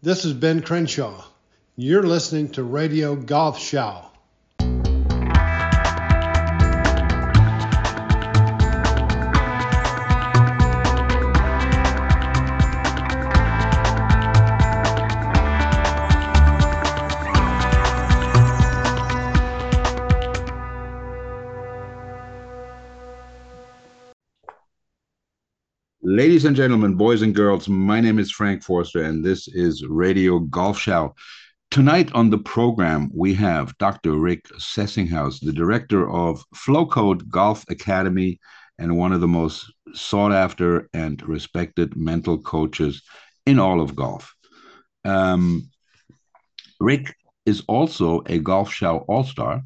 This is Ben Crenshaw. You're listening to Radio Golf Show. Ladies and gentlemen, boys and girls, my name is Frank Forster, and this is Radio Golf Show. Tonight on the program, we have Dr. Rick Sessinghaus, the director of Flowcode Golf Academy and one of the most sought after and respected mental coaches in all of golf. Um, Rick is also a Golf Show All Star,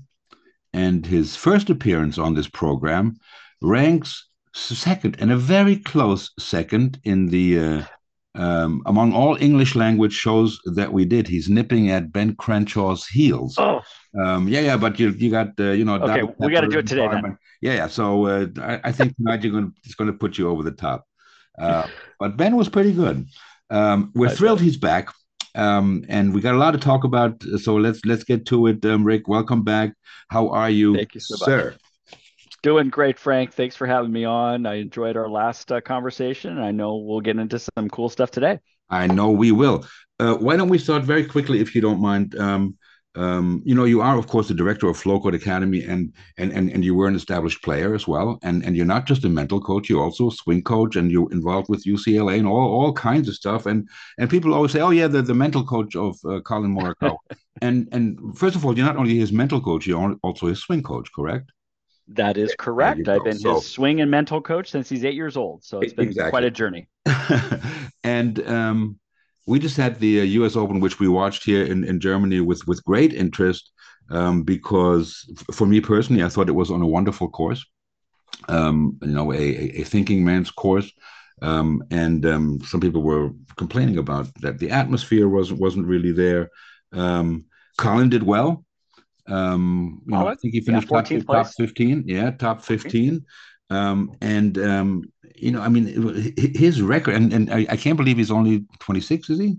and his first appearance on this program ranks second and a very close second in the uh, um, among all English language shows that we did. He's nipping at Ben Crenshaw's heels. Oh, um, yeah, yeah, but you you got uh, you know. Okay, we got to do it today. Then. Yeah, yeah. So uh, I, I, think tonight you're going to it's going to put you over the top. Uh, but Ben was pretty good. Um, we're thrilled he's back. Um, and we got a lot to talk about. So let's let's get to it. Um, Rick, welcome back. How are you, Thank you so sir? Much. Doing great, Frank. Thanks for having me on. I enjoyed our last uh, conversation. I know we'll get into some cool stuff today. I know we will. Uh, why don't we start very quickly, if you don't mind? Um, um, you know, you are of course the director of Flowcode Academy, and and and and you were an established player as well. And and you're not just a mental coach; you're also a swing coach, and you're involved with UCLA and all all kinds of stuff. And and people always say, "Oh yeah, the the mental coach of uh, Collin Morikawa." and and first of all, you're not only his mental coach; you're also his swing coach, correct? That is correct. I've been so, his swing and mental coach since he's eight years old. So it's been exactly. quite a journey. and um, we just had the uh, U.S. Open, which we watched here in, in Germany with with great interest um, because for me personally, I thought it was on a wonderful course. Um, you know, a, a thinking man's course. Um, and um, some people were complaining about that the atmosphere wasn't wasn't really there. Um, Collin did well. Um, you know, I think he finished yeah, top, top 15. Yeah, top 15. Um, and um, you know, I mean, his record, and, and I, I can't believe he's only 26, is he?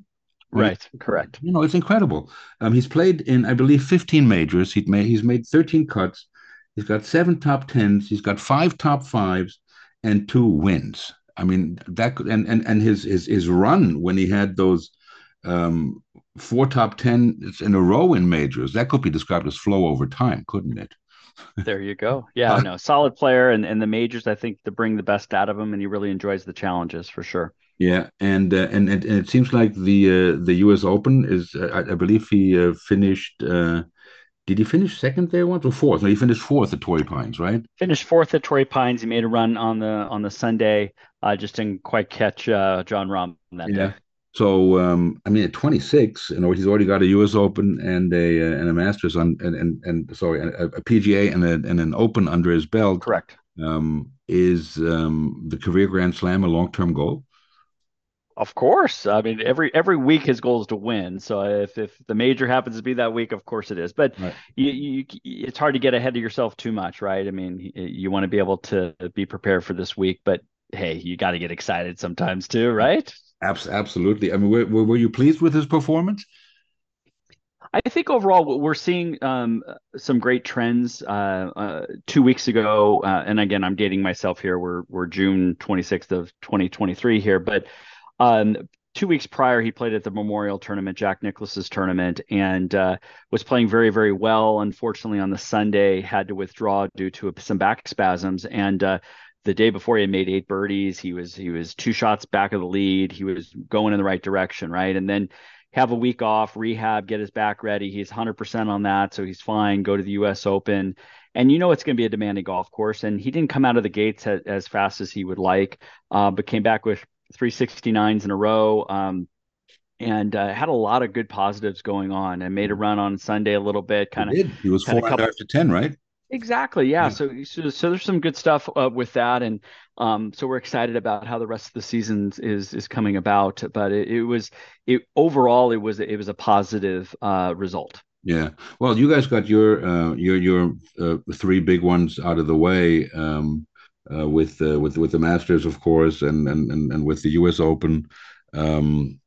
Right, correct. You know, it's incredible. Um, he's played in, I believe, 15 majors. He's made he's made 13 cuts. He's got seven top tens. He's got five top fives and two wins. I mean that and and and his his his run when he had those um, four top ten in a row in majors. That could be described as flow over time, couldn't it? there you go. Yeah, no, solid player, and and the majors I think to bring the best out of him, and he really enjoys the challenges for sure. Yeah, and uh, and, and, it seems like the uh, the U.S. Open is, uh, I, I, believe he uh, finished. Uh, did he finish second there once or fourth? No, he finished fourth at Torrey Pines, right? Finished fourth at Torrey Pines. He made a run on the on the Sunday. Uh, just didn't quite catch Jon Rahm that yeah. day. So um, I mean, at 26, you know, he's already got a U.S. Open and a uh, and a Masters on and and, and sorry, a, a PGA and a, and an Open under his belt. Correct. Um, is um, the career Grand Slam a long term goal? Of course. I mean, every every week his goal is to win. So if if the major happens to be that week, of course it is. But right. you, you, it's hard to get ahead of yourself too much, right? I mean, you want to be able to be prepared for this week, but hey, you got to get excited sometimes too, right? Absolutely. I mean, were, were you pleased with his performance? I think overall we're seeing um, some great trends. Uh, uh, two weeks ago, uh, and again, I'm dating myself here. We're we're June 26th of 2023 here, but um, two weeks prior, he played at the Memorial Tournament, Jack Nicklaus's tournament, and uh, was playing very very well. Unfortunately, on the Sunday, had to withdraw due to some back spasms, and uh, the day before he had made eight birdies. He was he was two shots back of the lead. He was going in the right direction, right? And then have a week off, rehab, get his back ready. He's 100% on that, so he's fine. Go to the U.S. Open, and you know it's going to be a demanding golf course. And he didn't come out of the gates as, as fast as he would like, uh, but came back with 369s in a row. Um, and uh, had a lot of good positives going on and made a run on Sunday a little bit. Kind of, he, he was four couple, after ten, right? Exactly. Yeah. yeah. So, so, so there's some good stuff uh, with that, and um, so we're excited about how the rest of the season is is coming about. But it, it was it overall it was it was a positive uh, result. Yeah. Well, you guys got your uh, your your uh, three big ones out of the way um, uh, with uh, with with the Masters, of course, and and and, and with the U.S. Open. Um,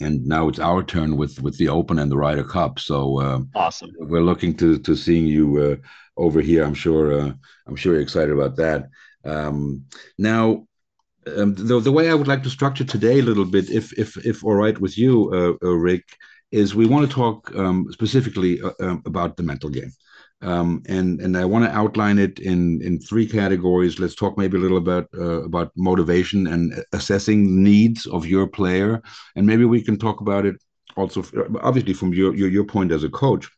and now it's our turn with with the Open and the Ryder Cup. So uh, awesome! We're looking to to seeing you uh, over here. I'm sure. Uh, I'm sure you're excited about that. Um, now, um, the the way I would like to structure today a little bit, if if if all right with you, uh, uh, Rick, is we want to talk um, specifically uh, um, about the mental game. Um, and and I want to outline it in in three categories. Let's talk maybe a little about uh, about motivation and assessing needs of your player, and maybe we can talk about it also, obviously from your your, your point as a coach.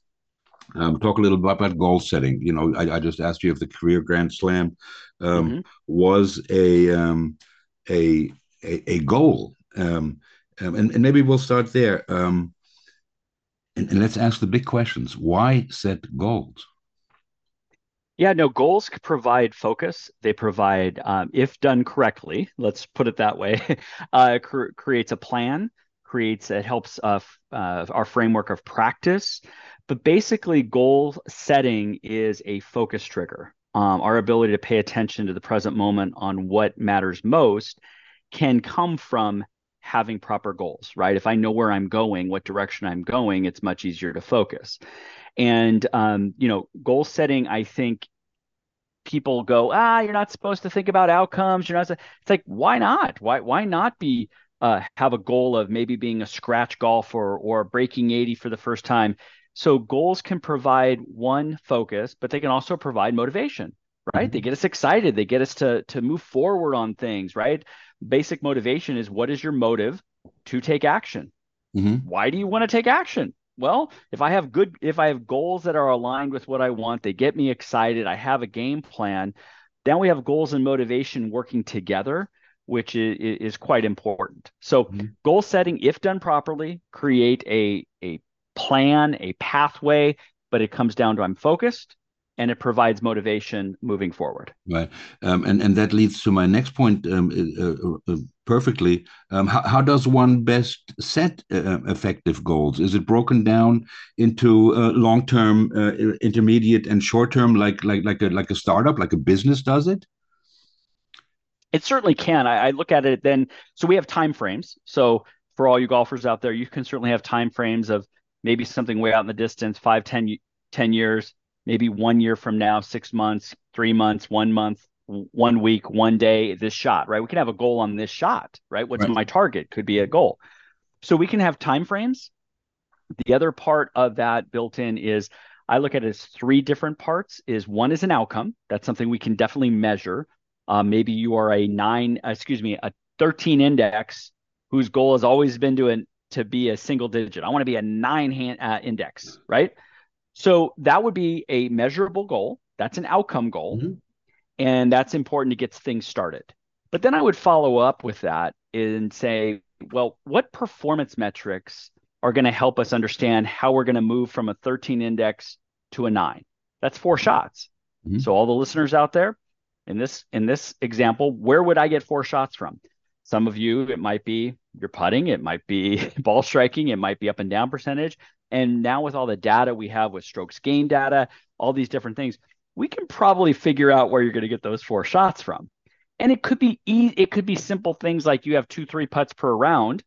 Um, talk a little bit about goal setting. You know, I, I just asked you if the career Grand Slam um, mm-hmm. was a, um, a, a a goal, um, um, and and maybe we'll start there. Um, and, and let's ask the big questions. Why set goals? Yeah, no, goals provide focus. They provide, um, if done correctly, let's put it that way, uh, cr- creates a plan, creates, it helps uh, uh, our framework of practice. But basically, goal setting is a focus trigger. Um, our ability to pay attention to the present moment on what matters most can come from having proper goals, right? If I know where I'm going, what direction I'm going, it's much easier to focus. And um, you know, goal setting, I think people go, ah, you're not supposed to think about outcomes. You're not. It's like, why not? Why why not be uh, have a goal of maybe being a scratch golfer or breaking 80 for the first time? So goals can provide one focus, but they can also provide motivation, right? Mm-hmm. They get us excited. They get us to to move forward on things, right? Basic motivation is what is your motive to take action? Mm-hmm. Why do you want to take action? well, if I have good, if I have goals that are aligned with what I want, they get me excited. I have a game plan. Then we have goals and motivation working together, which is, is quite important. So, mm-hmm. goal setting, if done properly, create a a plan, a pathway, but it comes down to I'm focused, and it provides motivation moving forward. Right, um, and and that leads to my next point um, uh, uh, uh perfectly. Um, how, how does one best set uh, uh, effective goals? Is it broken down into uh, long term, intermediate, and short term, like like like a like a startup, like a business does it? It certainly can. I, I look at it then. So we have time frames. So for all you golfers out there, you can certainly have time frames of maybe something way out in the distance, five, 10, 10 years maybe one year from now, six months, three months, one month, one week, one day, this shot, right? We can have a goal on this shot, right? What's right. my target could be a goal. So we can have time frames. The other part of that built in is I look at it as three different parts. Is one is an outcome. That's something we can definitely measure. Uh, maybe you are a nine, excuse me, a 13 index whose goal has always been to an, to be a single digit. I want to be a nine hand uh, index, right? So that would be a measurable goal. That's an outcome goal. Mm-hmm. And that's important to get things started. But then I would follow up with that and say, well, what performance metrics are going to help us understand how we're going to move from a 13 index to a nine? That's four shots. Mm-hmm. So all the listeners out there, in this in this example, where would I get four shots from? Some of you, it might be your putting, it might be ball striking, it might be up and down percentage. And now with all the data we have with strokes gain data, all these different things, we can probably figure out where you're going to get those four shots from. And it could be e- it could be simple things like you have two, three putts per round.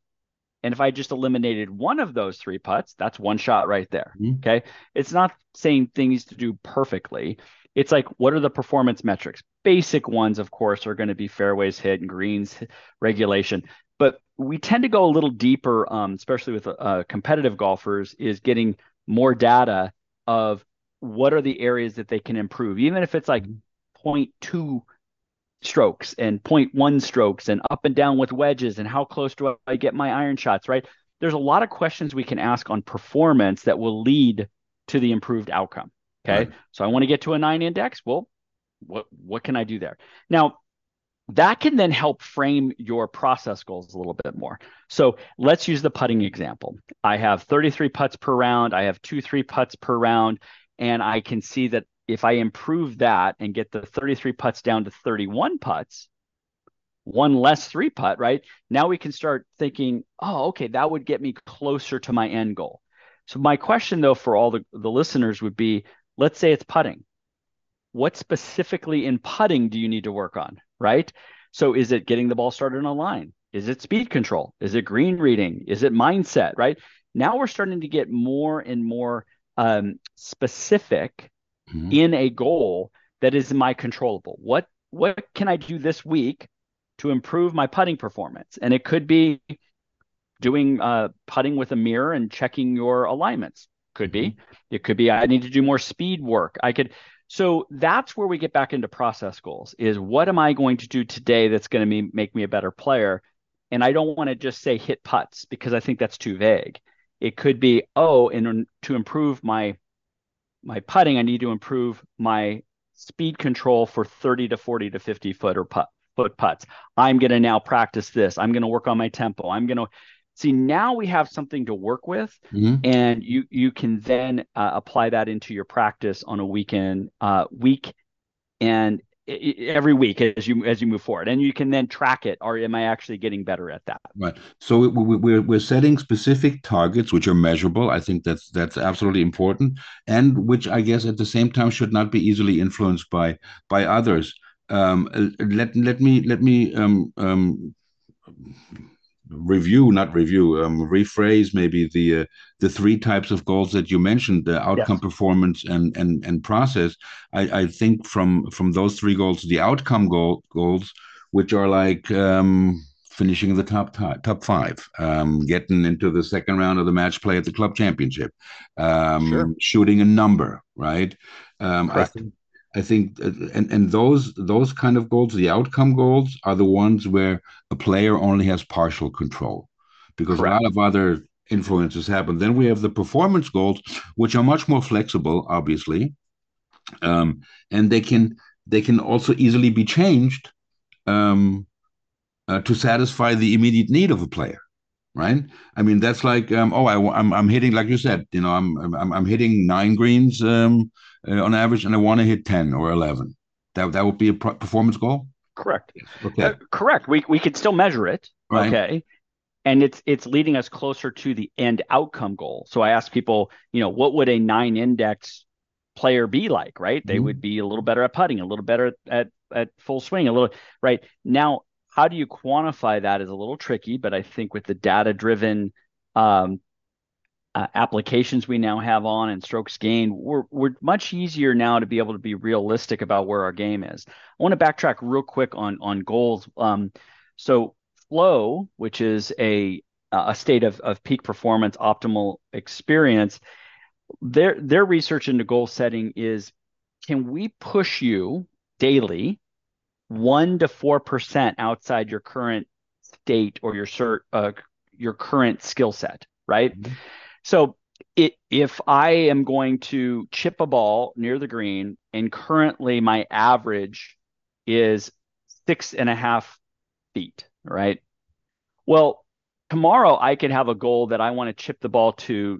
And if I just eliminated one of those three putts, that's one shot right there. Mm-hmm. Okay. It's not saying things to do perfectly. It's like, what are the performance metrics? Basic ones, of course, are going to be fairways hit and greens regulation. But we tend to go a little deeper, um, especially with uh, competitive golfers, is getting more data of what are the areas that they can improve, even if it's like 0.2 strokes and 0.1 strokes and up and down with wedges and how close do I get my iron shots, right? There's a lot of questions we can ask on performance that will lead to the improved outcome. Okay. Right. So I want to get to a nine index. Well, what what can I do there? Now, that can then help frame your process goals a little bit more. So let's use the putting example. I have 33 putts per round. I have two, three putts per round. And I can see that if I improve that and get the 33 putts down to 31 putts, one less three putt, right? Now we can start thinking, oh, okay, that would get me closer to my end goal. So my question though for all the, the listeners would be, let's say it's putting. What specifically in putting do you need to work on? right? So is it getting the ball started on a line? Is it speed control? Is it green reading? Is it mindset? Right now, we're starting to get more and more um, specific mm-hmm. in a goal that is my controllable. What what can I do this week to improve my putting performance? And it could be doing uh, putting with a mirror and checking your alignments. Could be. Mm-hmm. It could be I need to do more speed work. I could. So that's where we get back into process goals. Is what am I going to do today that's going to make me a better player? And I don't want to just say hit putts because I think that's too vague. It could be oh, and to improve my my putting, I need to improve my speed control for 30 to 40 to 50 foot or putt foot putts. I'm going to now practice this. I'm going to work on my tempo. I'm going to see now we have something to work with mm-hmm. and you you can then uh, apply that into your practice on a weekend uh, week and every week as you as you move forward. And you can then track it. Or am i actually getting better at that? Right. So we're we're setting specific targets which are measurable. I think that's that's absolutely important and which i guess at the same time should not be easily influenced by by others. Um, let let me let me um, um, review, not review, um, rephrase maybe the uh, the three types of goals that you mentioned: the outcome, yes. performance, and and and process. I, I think from from those three goals, the outcome goal goals, which are like um, finishing the top top five, um, getting into the second round of the match play at the club championship, um, sure. shooting a number, right? Um, I think I think, uh, and and those those kind of goals, the outcome goals, are the ones where a player only has partial control, because Correct. a lot of other influences happen. Then we have the performance goals, which are much more flexible, obviously, um, and they can they can also easily be changed um, uh, to satisfy the immediate need of a player right? I mean, that's like, um, oh, I, am I'm, I'm hitting, like you said, you know, I'm I'm, I'm hitting nine greens um, uh, on average, and I want to hit ten or eleven. That that would be a performance goal. Correct. Okay. Uh, correct. We we could still measure it. Right. Okay. And it's it's leading us closer to the end outcome goal. So I ask people, you know, what would a nine index player be like? Right. Mm-hmm. They would be a little better at putting, a little better at at full swing, a little right now how do you quantify that is a little tricky, but I think with the data driven um, uh, applications we now have on and strokes gained, we're, we're much easier now to be able to be realistic about where our game is. I want to backtrack real quick on, on goals. Um, so flow, which is a, a state of, of peak performance, optimal experience, their, their research into goal setting is can we push you daily one to four percent outside your current state or your cert, uh, your current skill set, right? Mm-hmm. So it, if I am going to chip a ball near the green and currently my average is six and a half feet, right? Well, tomorrow I could have a goal that I want to chip the ball to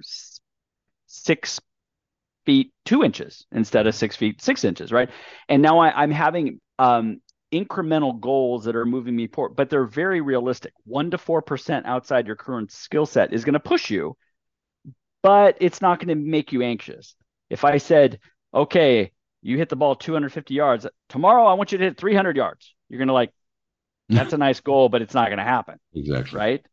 six feet two inches instead of six feet six inches, right? And now I, am having um, incremental goals that are moving me forward, but they're very realistic. One to four percent outside your current skill set is going to push you, but it's not going to make you anxious. If I said, okay, you hit the ball 250 yards tomorrow, I want you to hit 300 yards. You're going to like, that's a nice goal, but it's not going to happen. Exactly. Right.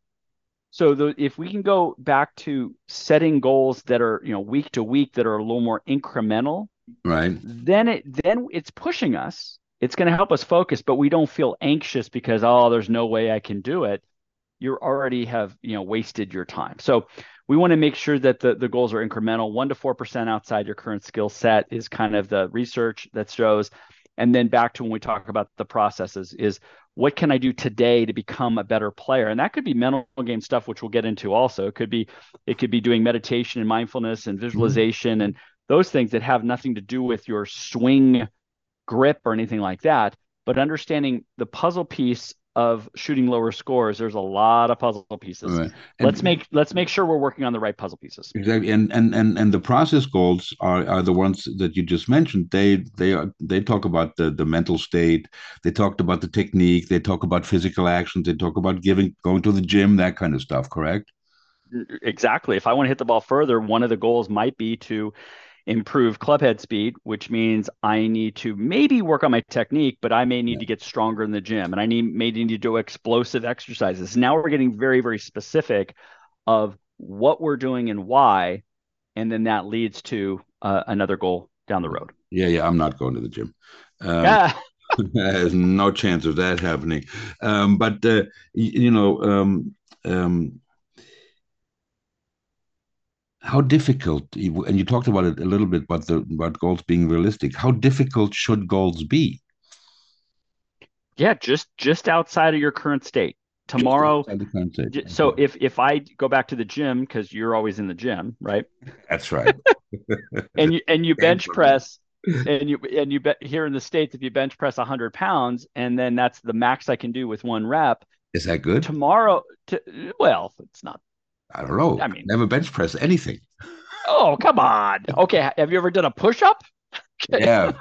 So the, if we can go back to setting goals that are, you know, week to week that are a little more incremental, right? Then it then it's pushing us it's going to help us focus, but we don't feel anxious because, oh, there's no way I can do it. You already have, you know, wasted your time. So we want to make sure that the, the goals are incremental. One to 4% outside your current skill set is kind of the research that shows. And then back to when we talk about the processes is what can I do today to become a better player? And that could be mental game stuff, which we'll get into also. It could be, it could be doing meditation and mindfulness and mm-hmm. visualization and those things that have nothing to do with your swing grip or anything like that, but understanding the puzzle piece of shooting lower scores there's a lot of puzzle pieces. Right. let's make let's make sure we're working on the right puzzle pieces. Exactly. And and and, and the process goals are, are the ones that you just mentioned. They they are they talk about the the mental state. They talked about the technique. They talk about physical actions. They talk about giving going to the gym that kind of stuff correct? Exactly. If i want to hit the ball further one of the goals might be to improve clubhead speed, which means I need to maybe work on my technique, but I may need yeah. to get stronger in the gym and I need may need to do explosive exercises. Now we're getting very, very specific of what we're doing and why. And then that leads to uh, another goal down the road. Yeah, yeah. I'm not going to the gym. Um, there's no chance of that happening. Um, but uh, you, you, know, um, um, how difficult and you talked about it a little bit about the about goals being realistic. How difficult should goals be? Yeah just just outside of your current state. Tomorrow state. so okay. if if i go back to the gym because you're always in the gym right? That's right. And you and you bench press and you and you bet here in the states if you bench press 100 pounds and then that's the max i can do with one rep. Is that good? Tomorrow to, well it's not I don't know. I mean, never bench press anything. Oh, come on. Okay. Have you ever done a push up? yeah,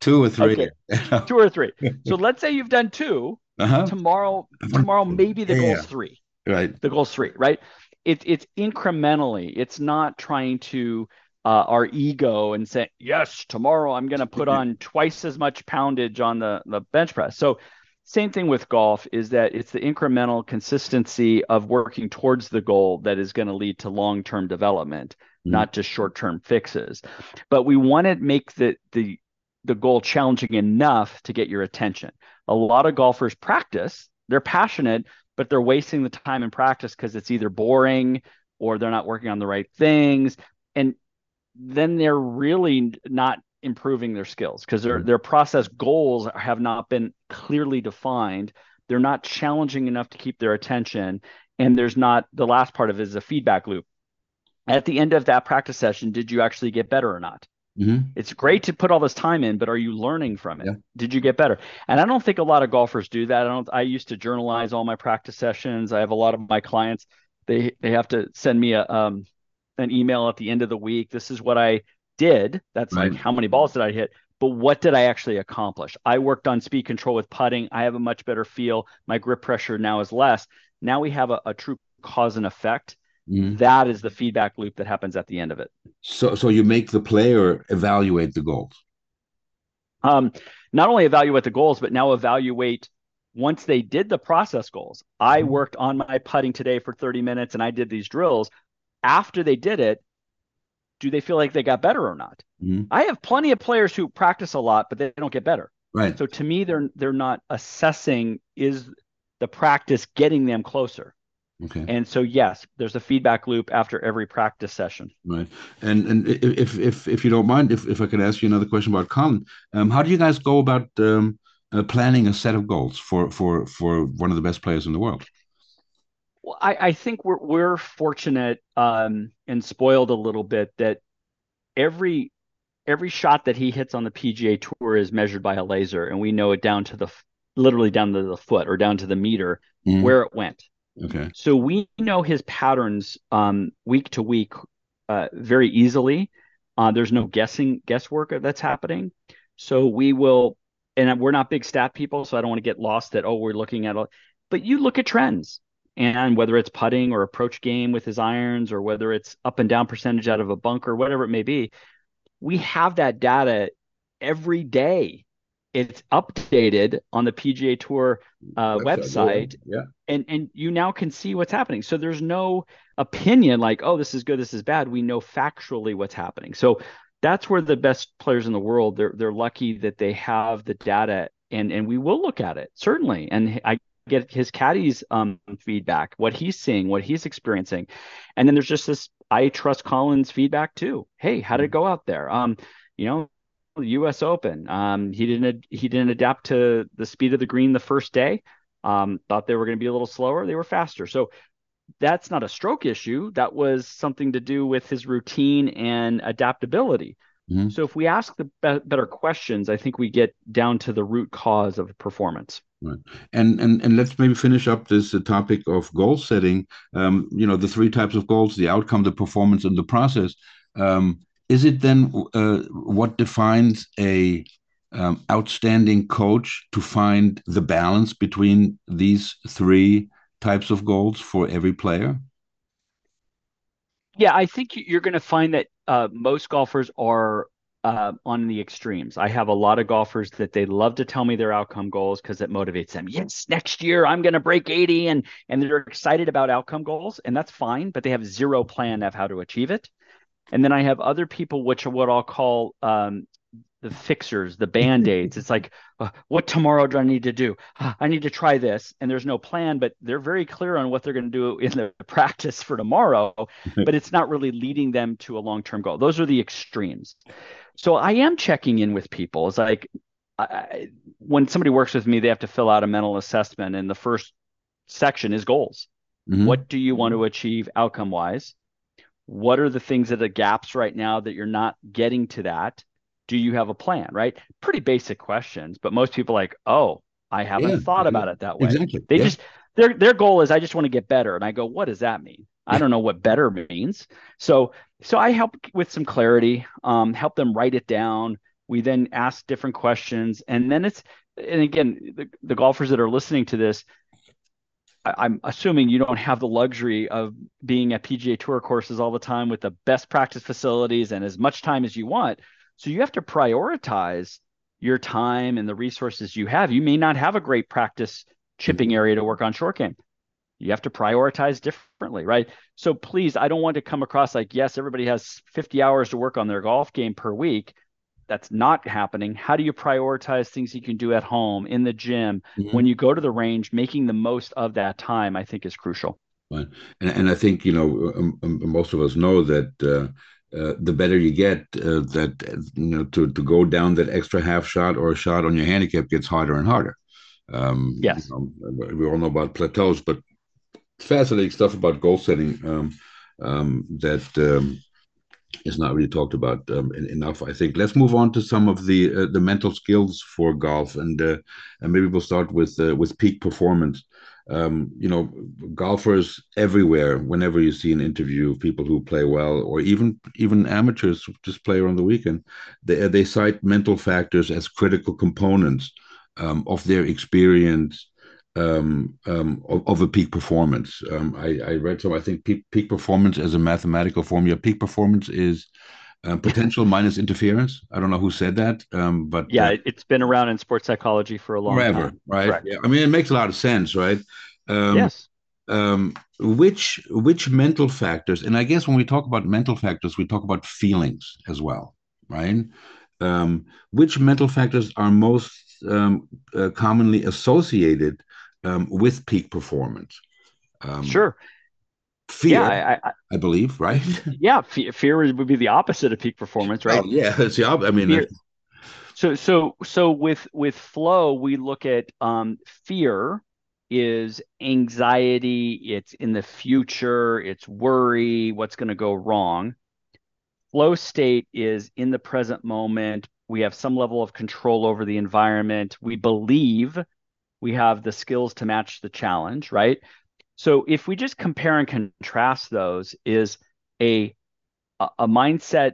two or three. Okay. two or three. So let's say you've done 2 uh-huh. Tomorrow, tomorrow maybe the yeah. goal's three. Right. The goal's three. Right. It, it's incrementally. It's not trying to uh, our ego and say yes tomorrow I'm going to put on twice as much poundage on the the bench press. So same thing with golf is that it's the incremental consistency of working towards the goal that is going to lead to long-term development mm-hmm. not just short-term fixes. But we want to make the the the goal challenging enough to get your attention. A lot of golfers practice they're passionate but they're wasting the time in practice because it's either boring or they're not working on the right things. And then they're really not improving their skills because their mm-hmm. their process goals have not been clearly defined. They're not challenging enough to keep their attention, and there's not the last part of it is a feedback loop. At the end of that practice session, did you actually get better or not? Mm-hmm. It's great to put all this time in, but are you learning from it? Yeah. Did you get better? And I don't think a lot of golfers do that. I don't. I used to journalize all my practice sessions. I have a lot of my clients. They they have to send me a um an email at the end of the week. This is what I did. That's right. like how many balls did I hit? But what did I actually accomplish? I worked on speed control with putting. I have a much better feel. My grip pressure now is less. Now we have a, a true cause and effect. Mm-hmm. That is the feedback loop that happens at the end of it. So, so you make the player evaluate the goals. Um, not only evaluate the goals, but now evaluate once they did the process goals. I mm-hmm. worked on my putting today for 30 minutes and I did these drills. After they did it, do they feel like they got better or not? Mm-hmm. I have plenty of players who practice a lot, but they don't get better. Right. So to me, they're they're not assessing is the practice getting them closer. Okay. And so yes, there's a feedback loop after every practice session. Right. And and if if if you don't mind, if if I could ask you another question about Collin, um, how do you guys go about um, uh, planning a set of goals for for for one of the best players in the world? Well, I, I think we're we're fortunate um, and spoiled a little bit that every every shot that he hits on the PGA Tour is measured by a laser, and we know it down to the literally down to the foot or down to the meter mm. where it went. Okay. So we know his patterns um, week to week uh, very easily. Uh, there's no guessing guesswork that's happening. So we will, and we're not big stat people, so I don't want to get lost that oh we're looking at, all. but you look at trends and whether it's putting or approach game with his irons or whether it's up and down percentage out of a bunker whatever it may be we have that data every day it's updated on the PGA Tour uh, website, yeah. and and you now can see what's happening. So there's no opinion like, oh, this is good, this is bad. We know factually what's happening. So that's where the best players in the world they're they're lucky that they have the data, and and we will look at it certainly. And I get his caddy's um, feedback, what he's seeing, what he's experiencing, and then there's just this I trust Collin's feedback too. Hey, how did it go out there? Um, you know, U.S. Open. Um, he didn't he didn't adapt to the speed of the green the first day. Um, thought they were going to be a little slower. They were faster. So that's not a stroke issue. That was something to do with his routine and adaptability. Mm-hmm. So if we ask the be- better questions, I think we get down to the root cause of performance. Right. And and and let's maybe finish up this uh, topic of goal setting. Um, you know, the three types of goals: the outcome, the performance, and the process. Um, is it then uh, what defines a um, outstanding coach to find the balance between these three types of goals for every player? Yeah, I think you're going to find that uh, most golfers are uh, on the extremes. I have a lot of golfers that they love to tell me their outcome goals because it motivates them. Yes, next year I'm going to break 80, and and they're excited about outcome goals, and that's fine. But they have zero plan of how to achieve it. And then I have other people, which are what I'll call um, the fixers, the band aids. it's like, uh, what tomorrow do I need to do? Uh, I need to try this, and there's no plan, but they're very clear on what they're going to do in the practice for tomorrow, but it's not really leading them to a long term goal. Those are the extremes. So I am checking in with people. It's like I, when somebody works with me, they have to fill out a mental assessment, and the first section is goals. Mm-hmm. What do you want to achieve outcome wise? What are the things that are gaps right now that you're not getting to that? Do you have a plan? Right? Pretty basic questions, but most people like, oh, I haven't yeah, thought about it that way. Exactly. They yeah. just their their goal is I just want to get better, and I go, what does that mean? I don't know what better means. So so I help with some clarity, um, help them write it down. We then ask different questions, and then it's and again the, the golfers that are listening to this, I, am assuming you don't have the luxury of being at PGA Tour courses all the time with the best practice facilities and as much time as you want. So you have to prioritize your time and the resources you have. You may not have a great practice chipping mm-hmm. area to work on short game you have to prioritize differently, right? So please, I don't want to come across like, yes, everybody has 50 hours to work on their golf game per week. That's not happening. How do you prioritize things you can do at home, in the gym, mm-hmm. when you go to the range? Making the most of that time, I think, is crucial. Right. And, and I think, you know, um, um, most of us know that. Uh, uh, the better you get, uh, that you know, to to go down that extra half shot or a shot on your handicap gets harder and harder. Um, yes, you know, we all know about plateaus, but fascinating stuff about goal setting um, um, that um, is not really talked about um, enough. I think. Let's move on to some of the uh, the mental skills for golf, and uh, and maybe we'll start with uh, with peak performance. Um, you know, golfers everywhere. Whenever you see an interview of people who play well, or even even amateurs just play on the weekend, they they cite mental factors as critical components um, of their experience um, um, of, of, a peak performance. Um, I, I, read some. I think peak, peak performance as a mathematical formula. Peak performance is uh, potential minus interference. I don't know who said that, um, but yeah, uh, it's been around in sports psychology for a long forever, time. right? Correct. Yeah, I mean, it makes a lot of sense, right? Um, yes. Um, which which mental factors, and I guess when we talk about mental factors, we talk about feelings as well, right? which mental factors are most um, uh, commonly associated um, with peak performance. Um, sure. Fear, yeah, I, I, I, believe, right? Yeah, fear, fear would be the opposite of peak performance, right? Oh, yeah, it's the opposite. I mean, so so so with with flow, we look at um, fear is anxiety. It's in the future. It's worry. What's going to go wrong? Flow state is in the present moment. We have some level of control over the environment. We believe we have the skills to match the challenge, right? So if we just compare and contrast those, is a a mindset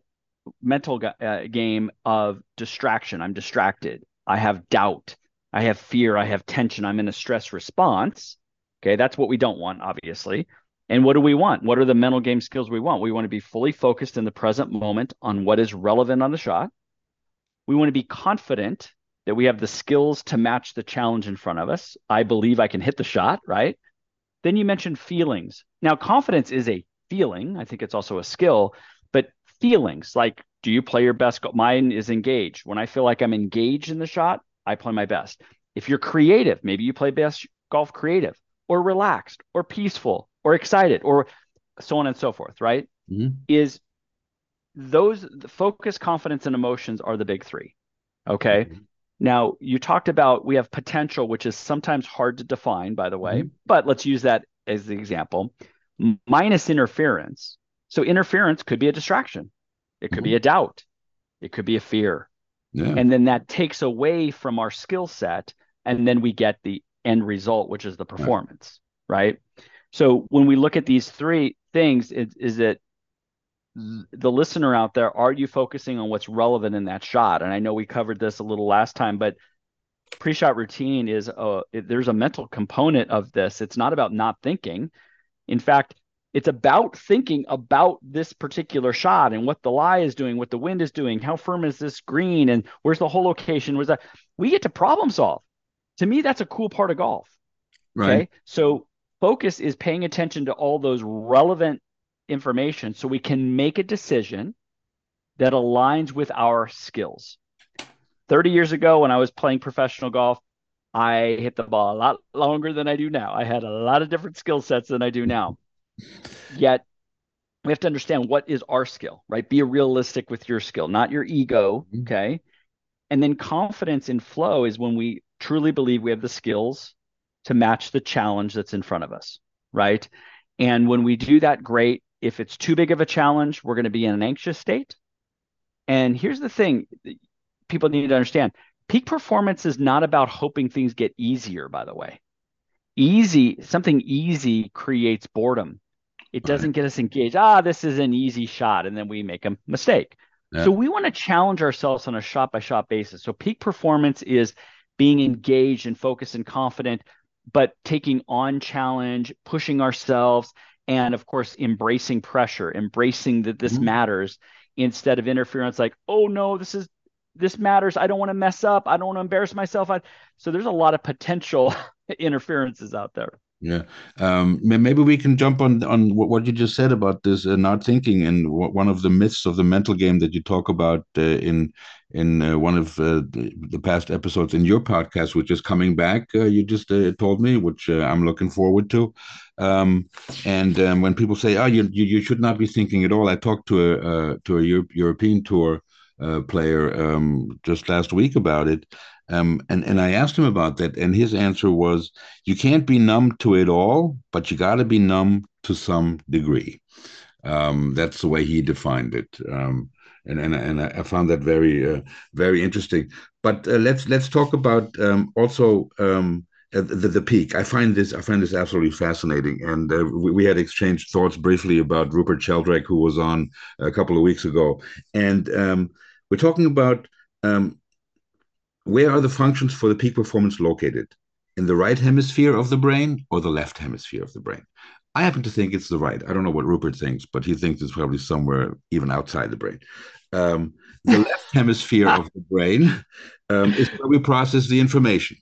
mental uh, game of distraction. I'm distracted. I have doubt. I have fear. I have tension. I'm in a stress response. Okay, that's what we don't want, obviously. And what do we want? What are the mental game skills we want? We want to be fully focused in the present moment on what is relevant on the shot. We want to be confident that we have the skills to match the challenge in front of us. I believe I can hit the shot, right? Then you mentioned feelings. Now, confidence is a feeling. I think it's also a skill, but feelings like, do you play your best? Mine is engaged. When I feel like I'm engaged in the shot, I play my best. If you're creative, maybe you play best golf creative or relaxed or peaceful or excited or so on and so forth, right? Mm-hmm. Is those the focus, confidence, and emotions are the big three. Okay. Mm-hmm. Now, you talked about we have potential, which is sometimes hard to define, by the way, mm-hmm. but let's use that as the example. Minus interference. So, interference could be a distraction, it could mm-hmm. be a doubt, it could be a fear. Yeah. And then that takes away from our skill set. And then we get the end result, which is the performance, right? right? So, when we look at these three things, is, is it the listener out there, are you focusing on what's relevant in that shot? And I know we covered this a little last time, but pre-shot routine is a, there's a mental component of this. It's not about not thinking. In fact, It's about thinking about this particular shot and what the lie is doing, what the wind is doing, how firm is this green, and where's the hole location? Was that we get to problem solve. To me, that's a cool part of golf. Right. Okay. So focus is paying attention to all those relevant information so we can make a decision that aligns with our skills. 30 years ago, when I was playing professional golf, I hit the ball a lot longer than I do now. I had a lot of different skill sets than I do now. Yet we have to understand what is our skill, right? Be realistic with your skill, not your ego. Mm-hmm. Okay. And then confidence in flow is when we truly believe we have the skills to match the challenge that's in front of us, right? And when we do that, great. If it's too big of a challenge, we're going to be in an anxious state. And here's the thing people need to understand peak performance is not about hoping things get easier, by the way. Easy, something easy creates boredom. It doesn't get us engaged. Ah, this is an easy shot. And then we make a mistake. Yeah. So we want to challenge ourselves on a shot by shot basis. So peak performance is being engaged and focused and confident, but taking on challenge, pushing ourselves, and of course, embracing pressure, embracing that this mm-hmm. matters instead of interference like, oh no, this is this matters. I don't want to mess up. I don't want to embarrass myself. I, so there's a lot of potential interferences out there. Yeah, um, maybe we can jump on on what you just said about this uh, not thinking, and one of the myths of the mental game that you talk about uh, in in uh, one of uh, the, past episodes in your podcast, which is coming back. Uh, you just uh, told me, which I'm looking forward to. Um, and um, when people say, "Oh, you, you, you should not be thinking at all," I talked to a to a Euro- European tour player um, just last week about it, um, and, and I asked him about that, and his answer was, you can't be numb to it all, but you got to be numb to some degree. Um, that's the way he defined it. Um, and, and, and I found that very, uh, very interesting. But uh, let's let's talk about um, also um, the, the peak. I find this I find this absolutely fascinating, and uh, we, we, had exchanged thoughts briefly about Rupert Sheldrake, who was on a couple of weeks ago, and um, we're talking about um, where are the functions for the peak performance located? In the right hemisphere of the brain or the left hemisphere of the brain? I happen to think it's the right. I don't know what Rupert thinks, but he thinks it's probably somewhere even outside the brain. Um, the left hemisphere of the brain um, is where we process the information,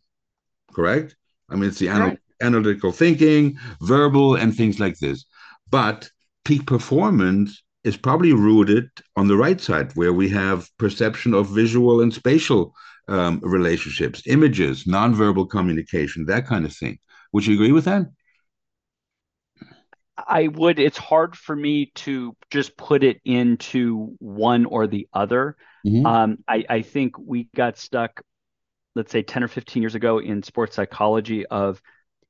correct? I mean, it's the anal- analytical thinking, verbal, and things like this. But peak performance is probably rooted on the right side, where we have perception of visual and spatial um, relationships, images, nonverbal communication, that kind of thing. Would you agree with that? I would. It's hard for me to just put it into one or the other. Mm-hmm. Um, I, I think we got stuck, let's say 10 or 15 years ago in sports psychology of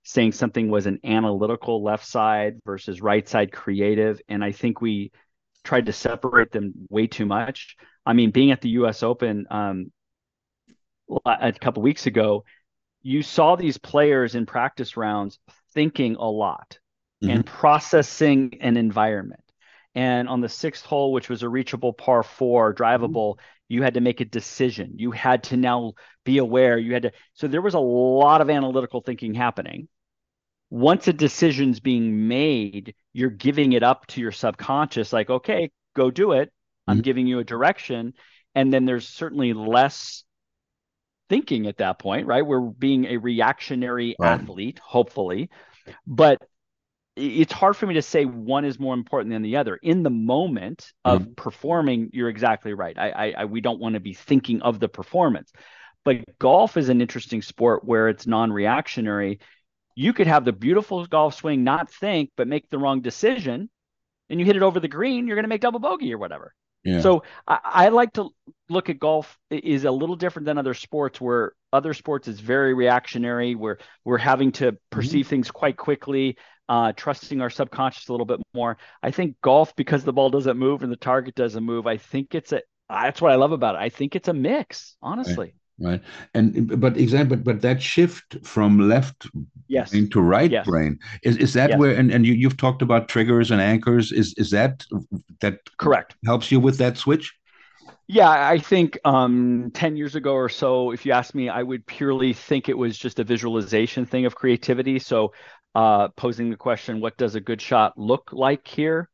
saying something was an analytical left side versus right side creative. And I think we tried to separate them way too much. I mean, being at the US Open, um, a couple weeks ago, you saw these players in practice rounds thinking a lot mm-hmm. and processing an environment. And on the sixth hole, which was a reachable par four, drivable, mm-hmm. you had to make a decision. You had to now be aware. You had to. So there was a lot of analytical thinking happening. Once a decision's being made, you're giving it up to your subconscious, like, okay, go do it. I'm mm-hmm. giving you a direction. And then there's certainly less thinking at that point, right? We're being a reactionary right. athlete, hopefully. But it's hard for me to say one is more important than the other. In the moment of mm-hmm. performing, you're exactly right. I, I, I we don't want to be thinking of the performance. But golf is an interesting sport where it's non-reactionary. You could have the beautiful golf swing, not think, but make the wrong decision, and you hit it over the green. You're going to make double bogey or whatever. Yeah. So I, I, like to look at golf is a little different than other sports where other sports is very reactionary where we're having to perceive mm-hmm. things quite quickly uh, trusting our subconscious a little bit more i think golf because the ball doesn't move and the target doesn't move i think it's a that's what i love about it i think it's a mix honestly right and but example but, but that shift from left yes. brain to right yes. brain is, is that yes. where and, and you, you've talked about triggers and anchors is is that that correct helps you with that switch yeah, I think um, 10 years ago or so, if you asked me, I would purely think it was just a visualization thing of creativity. So uh, posing the question, what does a good shot look like here?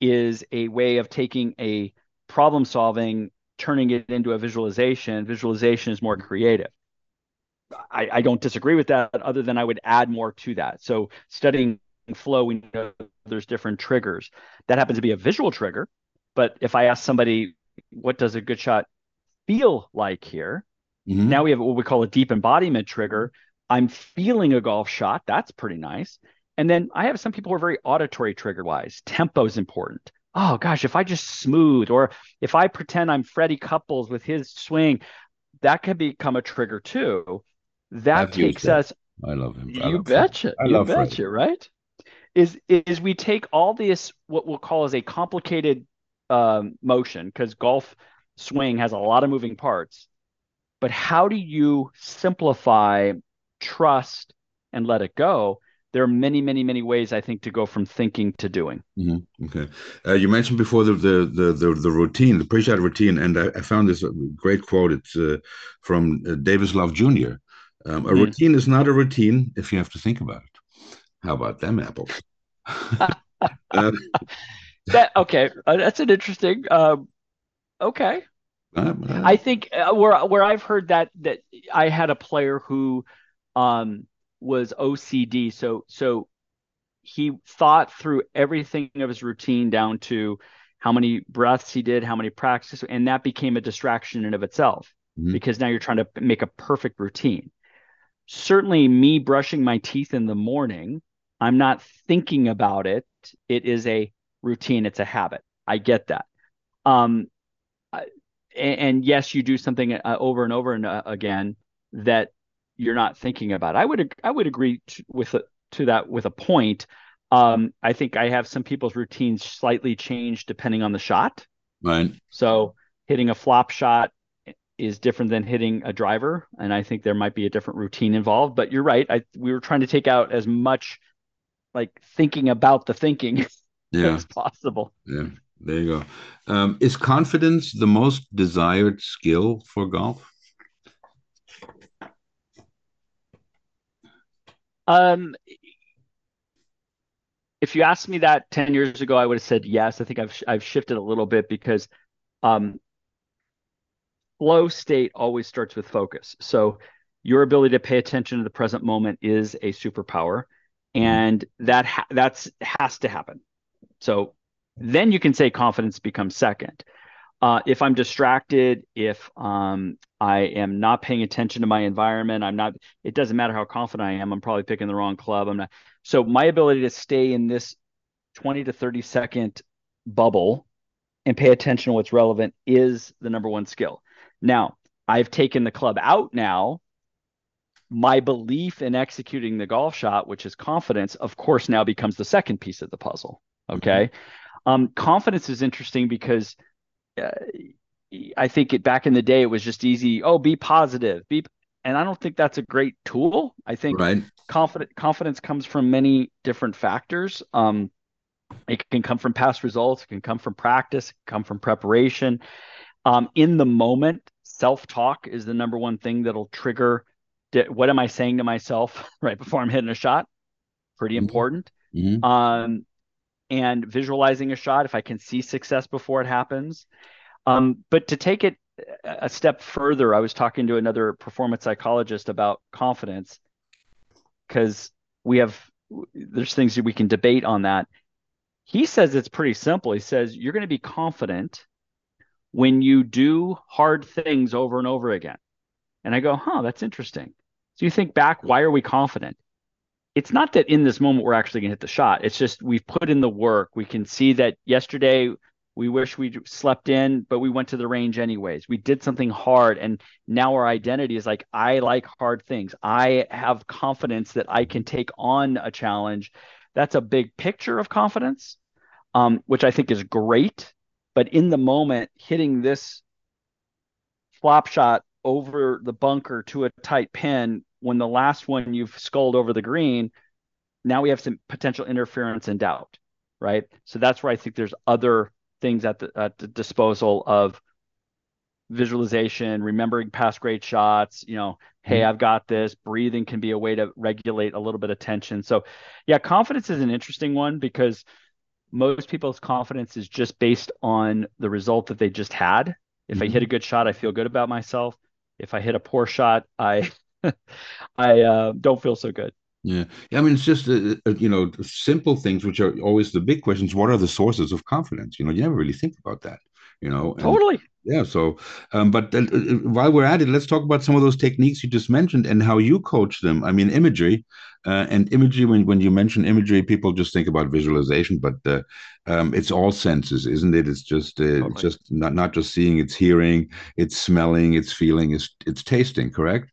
Is a way of taking a problem solving, turning it into a visualization. Visualization is more creative. I, I don't disagree with that, other than I would add more to that. So studying flow, we know there's different triggers. That happens to be a visual trigger. But if I ask somebody, what does a good shot feel like here? Mm-hmm. Now we have what we call a deep embodiment trigger. I'm feeling a golf shot. That's pretty nice. And then I have some people who are very auditory trigger wise. Tempo is important. Oh gosh, if I just smooth or if I pretend I'm Freddie Couples with his swing, that can become a trigger too. That takes us. I love him. I you love betcha. I you betcha, Freddie. right? Is is we take all this what we'll call as a complicated um, motion because golf swing has a lot of moving parts. But how do you simplify, trust, and let it go? There are many, many, many ways I think to go from thinking to doing. Mm-hmm. Okay, uh, you mentioned before the, the the the, the routine, the pre-shot routine, and I, I, found this great quote. It's uh, from uh, Davis Love Jr. Um, a mm-hmm. routine is not a routine if you have to think about it. How about them apples? uh, that okay, uh, that's an interesting. Um, okay, I think uh, where where I've heard that that I had a player who um, was OCD, so so he thought through everything of his routine down to how many breaths he did, how many practices, and that became a distraction in of itself mm-hmm. because now you're trying to make a perfect routine. Certainly, me brushing my teeth in the morning, I'm not thinking about it. It is a routine. It's a habit. I get that. Um, and, and yes, you do something uh, over and over and uh, again that you're not thinking about. I would I would agree to, with a, to that with a point. Um, I think I have some people's routines slightly changed depending on the shot. Right. So hitting a flop shot is different than hitting a driver, and I think there might be a different routine involved. But you're right. I we were trying to take out as much like thinking about the thinking yeah. as possible. Yeah. There you go. Um, is confidence the most desired skill for golf? Um, if you asked me that 10 years ago, I would have said yes. I think I've I've shifted a little bit because um, flow state always starts with focus. So your ability to pay attention to the present moment is a superpower, and that ha- that's has to happen. So then you can say confidence becomes second. Uh, if I'm distracted, if um, I am not paying attention to my environment, I'm not. It doesn't matter how confident I am. I'm probably picking the wrong club. I'm not. So my ability to stay in this 20 to 30 second bubble and pay attention to what's relevant is the number one skill. Now I've taken the club out now. My belief in executing the golf shot, which is confidence, of course, now becomes the second piece of the puzzle. Okay. Mm-hmm. Um, confidence is interesting because uh, I think it back in the day it was just easy. Oh, be positive. Be, and I don't think that's a great tool. I think right. confident confidence comes from many different factors. Um, it can come from past results. It can come from practice. It can come from preparation. Um, in the moment, self talk is the number one thing that'll trigger. What am I saying to myself right before I'm hitting a shot? Pretty mm-hmm. important. Mm-hmm. Um, and visualizing a shot if I can see success before it happens. Um, but to take it a step further, I was talking to another performance psychologist about confidence because we have there's things that we can debate on that. He says it's pretty simple. He says you're going to be confident when you do hard things over and over again. And I go, huh, that's interesting. So you think back, why are we confident? It's not that in this moment we're actually going to hit the shot. It's just we've put in the work. We can see that yesterday we wish we slept in, but we went to the range anyways. We did something hard, and now our identity is like I like hard things. I have confidence that I can take on a challenge. That's a big picture of confidence, um, which I think is great. But in the moment, hitting this flop shot over the bunker to a tight pin when the last one you've skulled over the green, now we have some potential interference and doubt, right? So that's where I think there's other things at the at the disposal of visualization, remembering past great shots, you know, hey, mm-hmm. I've got this. Breathing can be a way to regulate a little bit of tension. So, yeah, confidence is an interesting one because most people's confidence is just based on the result that they just had. If mm-hmm. I hit a mm-hmm. good shot, I feel good about myself. If I hit a poor shot, I I uh, don't feel so good. Yeah, I mean, it's just uh, uh, you know simple things, which are always the big questions. What are the sources of confidence? You know, you never really think about that. You know, and, totally. Yeah. So, um, but uh, uh, while we're at it, let's talk about some of those techniques you just mentioned and how you coach them. I mean, imagery uh, and imagery. When when you mention imagery, people just think about visualization, but uh, um, it's all senses, isn't it? It's just uh, it's just not not just seeing, it's hearing, it's smelling, it's feeling, it's it's tasting. Correct.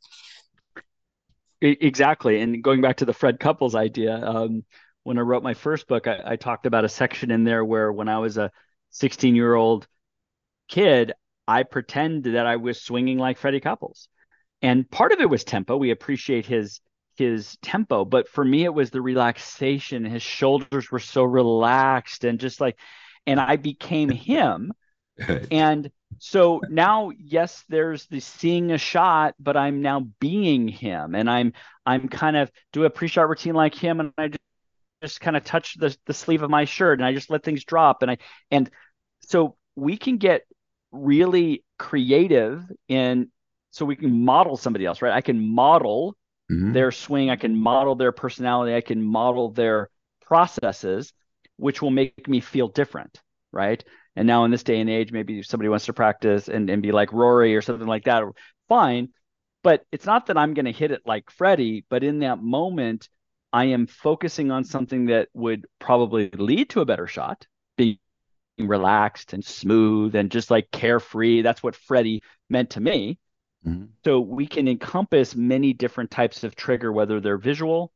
Exactly. And going back to the Fred Couples idea, um, when I wrote my first book, I, I talked about a section in there where when I was a 16 year old kid, I pretended that I was swinging like Freddie Couples. And part of it was tempo. We appreciate his his tempo, but for me it was the relaxation. His shoulders were so relaxed and just like and I became him. And so now yes there's the seeing a shot but i'm now being him and i'm i'm kind of do a pre-shot routine like him and i just, just kind of touch the, the sleeve of my shirt and i just let things drop and i and so we can get really creative in so we can model somebody else, right? I can model mm-hmm. their swing, I can model their personality, I can model their processes, which will make me feel different, right? And now in this day and age, maybe somebody wants to practice and, and be like Rory or something like that, fine. But it's not that I'm going to hit it like Freddie, but in that moment, I am focusing on something that would probably lead to a better shot, being relaxed and smooth and just like carefree. That's what Freddie meant to me. Mm-hmm. So we can encompass many different types of trigger, whether they're visual,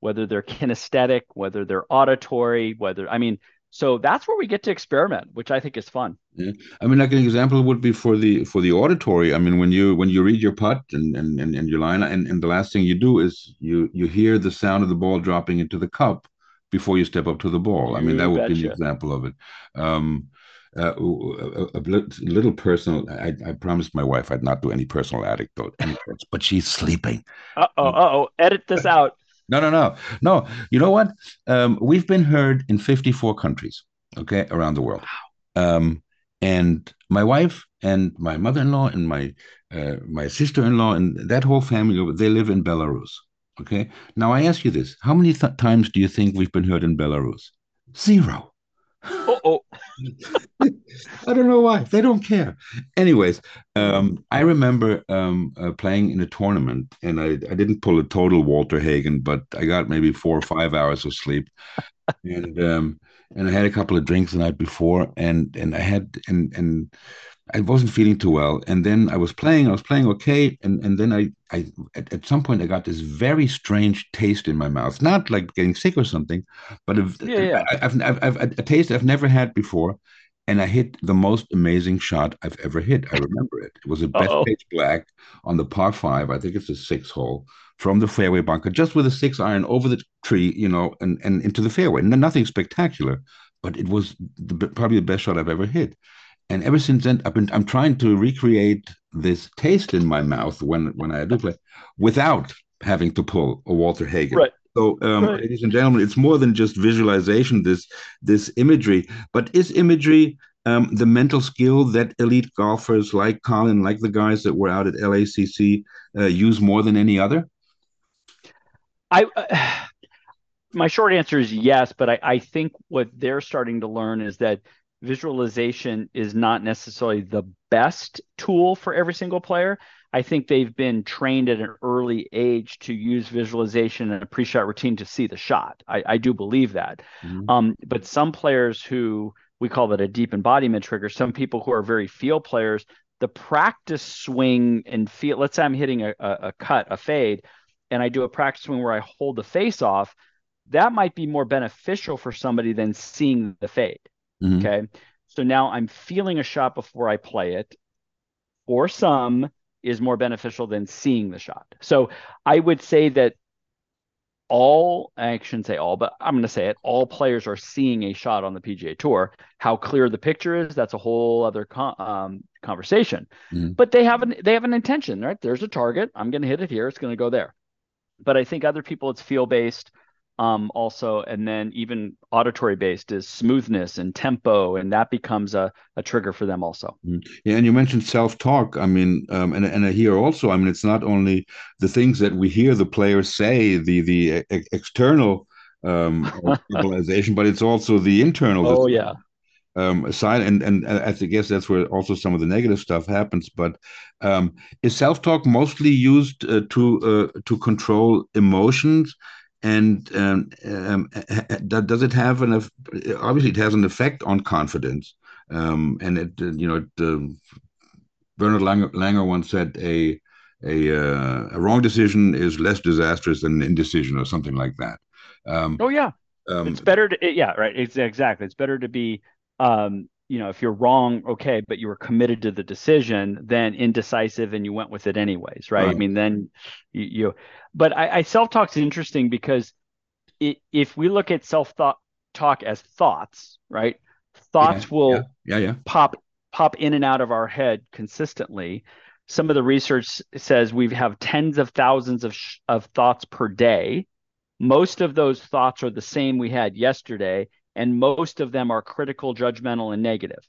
whether they're kinesthetic, whether they're auditory, whether, I mean, so that's where we get to experiment, which I think is fun. Yeah, I mean, like an example would be for the for the auditory. I mean, when you when you read your putt and and and, and your line, and, and the last thing you do is you you hear the sound of the ball dropping into the cup, before you step up to the ball. I mean, that would be an example of it. Um, uh, a, a, little personal. I, I, promised my wife I'd not do any personal anecdote, but she's sleeping. Uh oh, uh oh. Edit this out. No, no, no, no. You know what? Um, we've been heard in 54 countries, okay, around the world. Um, and my wife and my mother-in-law and my uh, my sister-in-law and that whole family, they live in Belarus. Okay. Now I ask you this: How many th- times do you think we've been heard in Belarus? Zero. oh. I don't know why. They don't care. Anyways, um, I remember um, uh, playing in a tournament, and I, I didn't pull a total Walter Hagen, but I got maybe four or five hours of sleep, and um, and I had a couple of drinks the night before, and and I had and and I wasn't feeling too well, and then I was playing. I was playing okay, and and then I I at, at some point I got this very strange taste in my mouth, not like getting sick or something, but a, yeah, yeah. I, I've, I've, I've, a taste I've never had before, and I hit the most amazing shot I've ever hit. I remember it. It was a Bethpage Black on the par five. I think it's a six hole from the fairway bunker, just with a six iron over the tree, you know, and and into the fairway. And nothing spectacular, but it was the, probably the best shot I've ever hit and ever since then I've been I'm trying to recreate this taste in my mouth when when I do play without having to pull a Walter Hagen. Right. So, um, right. ladies and gentlemen, it's more than just visualization. This this imagery, but is imagery um, the mental skill that elite golfers like Collin, like the guys that were out at LACC, uh, use more than any other? I. Uh, my short answer is yes, but I, I think what they're starting to learn is that visualization is not necessarily the best tool for every single player. I think they've been trained at an early age to use visualization and a pre-shot routine to see the shot. I, I do believe that. Mm-hmm. Um, but some players who we call that a deep embodiment trigger, some people who are very feel players, the practice swing and feel. Let's say I'm hitting a, a, a cut, a fade, and I do a practice swing where I hold the face off. That might be more beneficial for somebody than seeing the fade. Mm-hmm. Okay. So now I'm feeling a shot before I play it. For some is more beneficial than seeing the shot. So I would say that all I shouldn't say all, but I'm going to say it. All players are seeing a shot on the PGA Tour. How clear the picture is, that's a whole other um, conversation. Mm-hmm. But they have an they have an intention, right? There's a target. I'm going to hit it here. It's going to go there. But I think other people, it's feel based um, also, and then even auditory based is smoothness and tempo, and that becomes a, a trigger for them also. Mm-hmm. Yeah, and you mentioned self talk. I mean, um, and and I hear also. I mean, it's not only the things that we hear the players say, the the external um, but it's also the internal. Oh yeah. Um, aside, and and I guess that's where also some of the negative stuff happens. But um, is self talk mostly used uh, to uh, to control emotions? And um, um, does it have an obviously it has an effect on confidence. Um, and it you know it, uh, Bernhard Langer, Langer, once said a a, uh, a, wrong decision is less disastrous than indecision or something like that. Um, oh yeah. um, it's better to yeah right it's exactly. It's better to be um, you know if you're wrong okay but you were committed to the decision then indecisive and you went with it anyways right, right. i mean then you, you but i, I self-talk is interesting because it, if we look at self-thought talk as thoughts right? Thoughts yeah, will yeah, yeah, yeah. pop pop in and out of our head consistently. Some of the research says we have tens of thousands of, sh- of thoughts per day. Most of those thoughts are the same we had yesterday and most of them are critical, judgmental, and negative.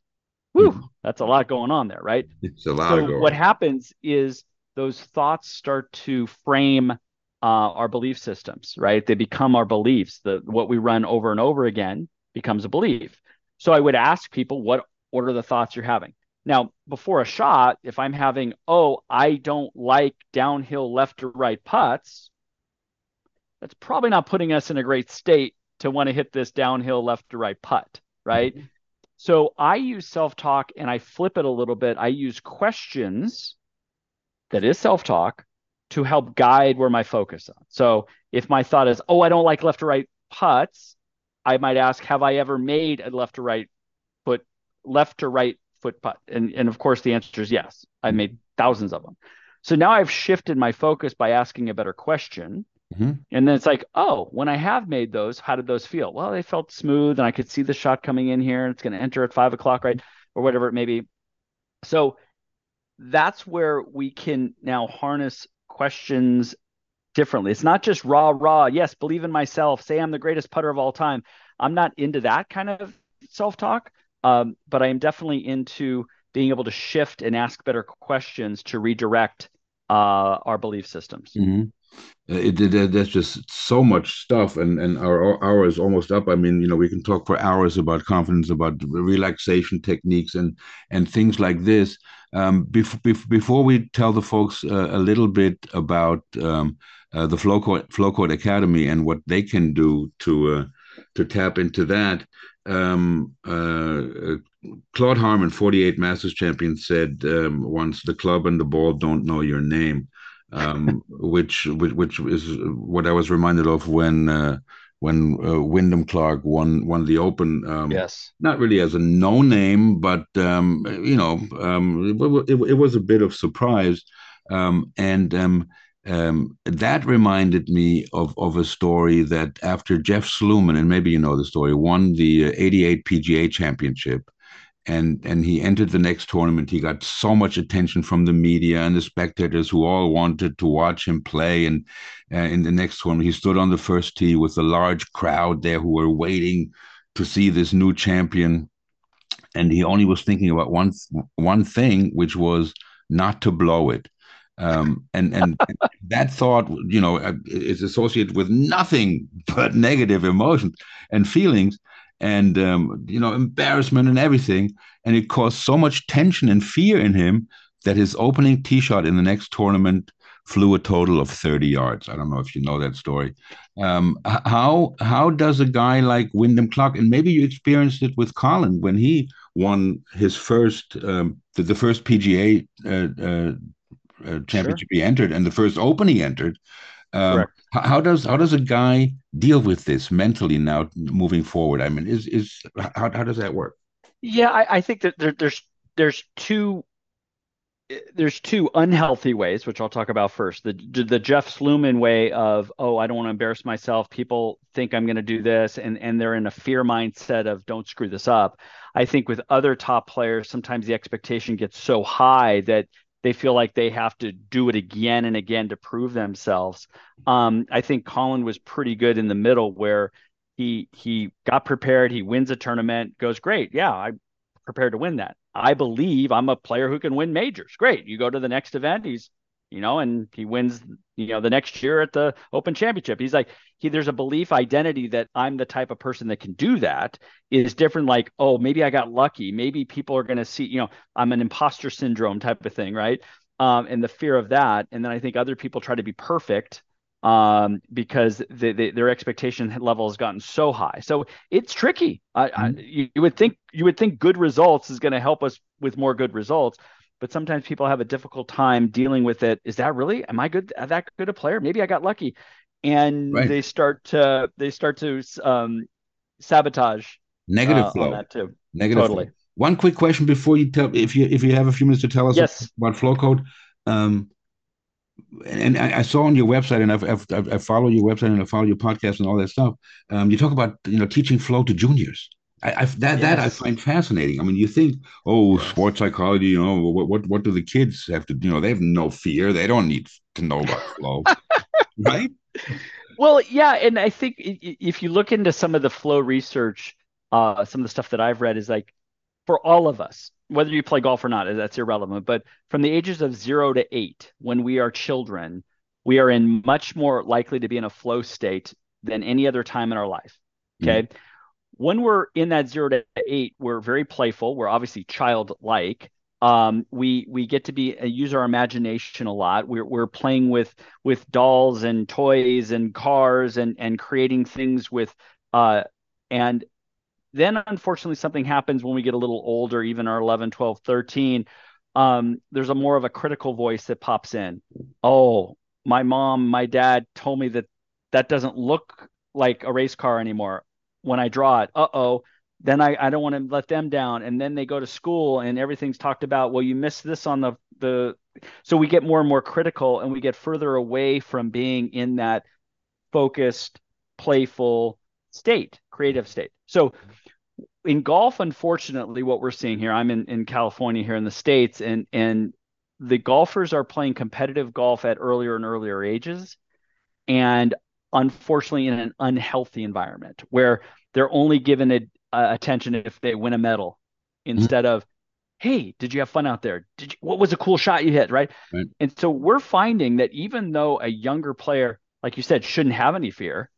Whew, mm-hmm. that's a lot going on there, right? It's a lot. So what happens is those thoughts start to frame uh, our belief systems, right? They become our beliefs. The what we run over and over again becomes a belief. So I would ask people, what what are the thoughts you're having? Now, before a shot, if I'm having, oh, I don't like downhill left to right putts, that's probably not putting us in a great state to want to hit this downhill left to right putt, right? Mm-hmm. So I use self talk and I flip it a little bit. I use questions that is self talk to help guide where my focus on. So if my thought is, oh, I don't like left to right putts, I might ask, have I ever made a left to right foot, left to right foot putt? And, and of course, the answer is yes. I made thousands of them. So now I've shifted my focus by asking a better question Mm-hmm. And then it's like, oh, when I have made those, how did those feel? Well, they felt smooth, and I could see the shot coming in here. And it's going to enter at five o'clock, right, or whatever it may be. So that's where we can now harness questions differently. It's not just raw, raw. Yes, believe in myself. Say I'm the greatest putter of all time. I'm not into that kind of self-talk, um, but I am definitely into being able to shift and ask better questions to redirect uh, our belief systems. Mm-hmm. Uh, it, it, there's just so much stuff and and our hour is almost up. I mean you know we can talk for hours about confidence about relaxation techniques and and things like this. Um, before, before we tell the folks uh, a little bit about um, uh, the flow code, flow code academy and what they can do to uh, to tap into that um, uh, claude harmon 48 masters champion said um, once the club and the ball don't know your name um, which, which which is what I was reminded of when uh, when uh, Wyndham Clark won won the Open. Um, yes, not really as a no name, but um, you know, um, it, it, it, was a bit of surprise, um, and um, um, that reminded me of of a story that after Jeff Sluman, and maybe you know the story, won the '88 PGA Championship and and he entered the next tournament. He got so much attention from the media and the spectators who all wanted to watch him play. And uh, in the next tournament he stood on the first tee with a large crowd there who were waiting to see this new champion. And he only was thinking about one one thing which was not to blow it. Um, and and that thought you know uh, is associated with nothing but negative emotions and feelings and um, you know embarrassment and everything and it caused so much tension and fear in him that his opening tee shot in the next tournament flew a total of 30 yards i don't know if you know that story um, how how does a guy like wyndham clark and maybe you experienced it with collin when he won his first um, the, the, first pga uh, uh, uh, championship sure. he entered and the first open he entered um, how does how does a guy deal with this mentally now moving forward? I mean, is is how how does that work? Yeah, I, I think that there, there's there's two there's two unhealthy ways, which I'll talk about first. The the Jeff Sluman way of, oh, I don't want to embarrass myself. People think I'm going to do this, and and they're in a fear mindset of don't screw this up. I think with other top players, sometimes the expectation gets so high that they feel like they have to do it again and again to prove themselves. Um, I think Collin was pretty good in the middle where he he got prepared, he wins a tournament, goes great. Yeah, I'm prepared to win that. I believe I'm a player who can win majors. Great. You go to the next event, he's, you know, and he wins, you know, the next year at the Open Championship. He's like, he there's a belief identity that I'm the type of person that can do that is different. Like, oh, maybe I got lucky. Maybe people are going to see, you know, I'm an imposter syndrome type of thing, right? Um, and the fear of that. And then I think other people try to be perfect um, because the, the, their expectation level has gotten so high. So it's tricky. I, mm-hmm. I, you, you would think you would think good results is going to help us with more good results, but sometimes people have a difficult time dealing with it. Is that really? Am I good? That good a player? Maybe I got lucky, and right. they start to they start to um, sabotage negative uh, flow on that too. Negative totally. Flow. One quick question before you tell if you if you have a few minutes to tell us yes. about flow code. Um, and I, saw on your website, and I've, I've, i follow your website and I follow your podcast and all that stuff. Um, you talk about you know teaching flow to juniors. I, I that yes. that I find fascinating. I mean, you think, oh, yes. sports psychology, you know, what what what do the kids have to? You know, they have no fear. They don't need to know about flow, right? Well, yeah, and I think if you look into some of the flow research, uh, some of the stuff that I've read is like for all of us, whether you play golf or not, that's irrelevant. But from the ages of zero to eight, when we are children, we are in much more likely to be in a flow state than any other time in our life. Mm-hmm. Okay. Mm-hmm. When we're in that zero to eight, we're very playful. We're obviously childlike. Um, we we get to be uh, use our imagination a lot. We're we're playing with with dolls and toys and cars and and creating things with uh and then, unfortunately, something happens when we get a little older, even our 11, 12, 13. Um, there's a more of a critical voice that pops in. Oh, my mom, my dad told me that that doesn't look like a race car anymore when I draw it. Uh oh. Then I, I don't want to let them down. And then they go to school and everything's talked about, well, you missed this on the, the, so we get more and more critical and we get further away from being in that focused, playful state, creative state. So in golf, unfortunately, what we're seeing here, I'm in, in California here in the States, and and the golfers are playing competitive golf at earlier and earlier ages. And unfortunately, in an unhealthy environment where they're only given a, uh, attention if they win a medal mm-hmm. instead mm-hmm. of, hey, did you have fun out there? Did you, what was a cool shot you hit? Right? right. And so we're finding that even though a younger player, like you said, shouldn't have any fear,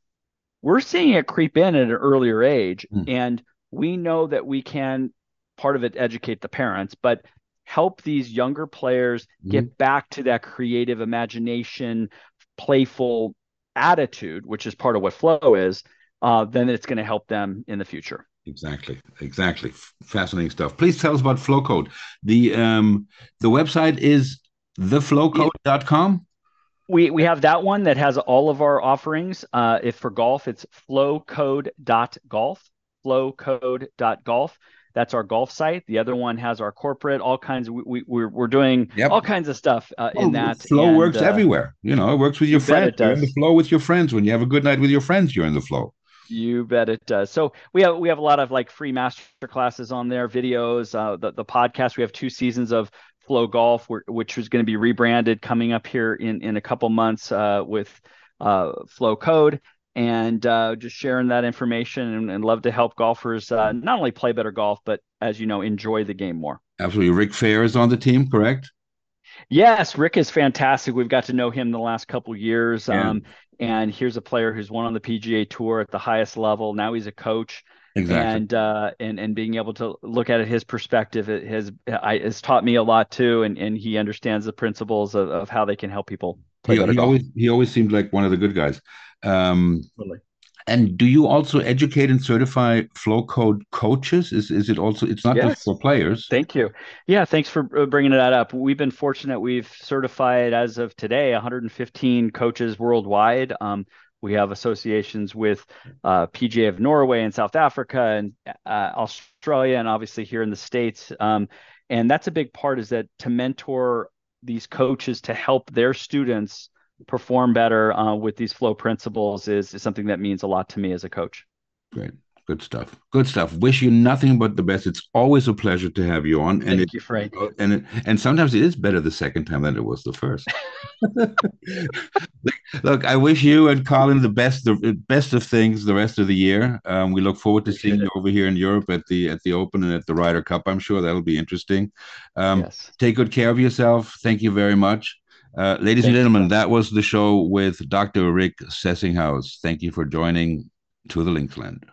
we're seeing it creep in at an earlier age. Mm. And we know that we can part of it educate the parents, but help these younger players mm-hmm. get back to that creative imagination, playful attitude, which is part of what flow is, uh, then it's going to help them in the future. Exactly, exactly. Fascinating stuff. Please tell us about Flowcode. The um the website is theflowcode.com. We we have that one that has all of our offerings. Uh, if for golf, it's flowcode.golf flowcode.golf. That's our golf site. The other one has our corporate, all kinds of, we, we, are we're doing yep. all kinds of stuff uh, in that. Flow and, works uh, everywhere. You know, it works with your friends. You're in the flow with your friends. When you have a good night with your friends, you're in the flow. You bet it does. So we have we have a lot of like free master classes on there, videos, uh, the the podcast. We have two seasons of Flow Golf, which is going to be rebranded coming up here in in a couple months uh, with uh, Flow Code, and uh, just sharing that information and, and love to help golfers uh, not only play better golf, but as you know, enjoy the game more. Absolutely. Rick Fehr is on the team, correct? Yes, Rick is fantastic. We've got to know him the last couple years. Yeah. Um, and here's a player who's won on the PGA Tour at the highest level. Now he's a coach. Exactly. And uh, and and being able to look at it, his perspective it has I, has taught me a lot too, and and he understands the principles of, of how they can help people play he, better he golf. Always, he always seemed like one of the good guys. Um. And do you also educate and certify flow code coaches? Is is it also? It's not yes. just for players. Thank you. Yeah, thanks for uh, bringing that up. We've been fortunate. We've certified as of today 115 coaches worldwide. Um, We have associations with uh, PGA of Norway and South Africa and uh, Australia, and obviously here in the states. Um, and that's a big part is that to mentor these coaches to help their students perform better uh, with these flow principles is, is something that means a lot to me as a coach. Great. Good stuff. Good stuff. Wish you nothing but the best. It's always a pleasure to have you on. And Thank it, you, Frank. And it, and sometimes it is better the second time than it was the first. look, I wish you and Collin the best, the best of things the rest of the year. Um, we look forward to seeing you over here in Europe at the at the Open and at the Ryder Cup. I'm sure that'll be interesting. Um, yes. Take good care of yourself. Thank you very much. Uh, ladies Thank and gentlemen, you. that was the show with Dr. Rick Sessinghaus. Thank you for joining to the Linksland.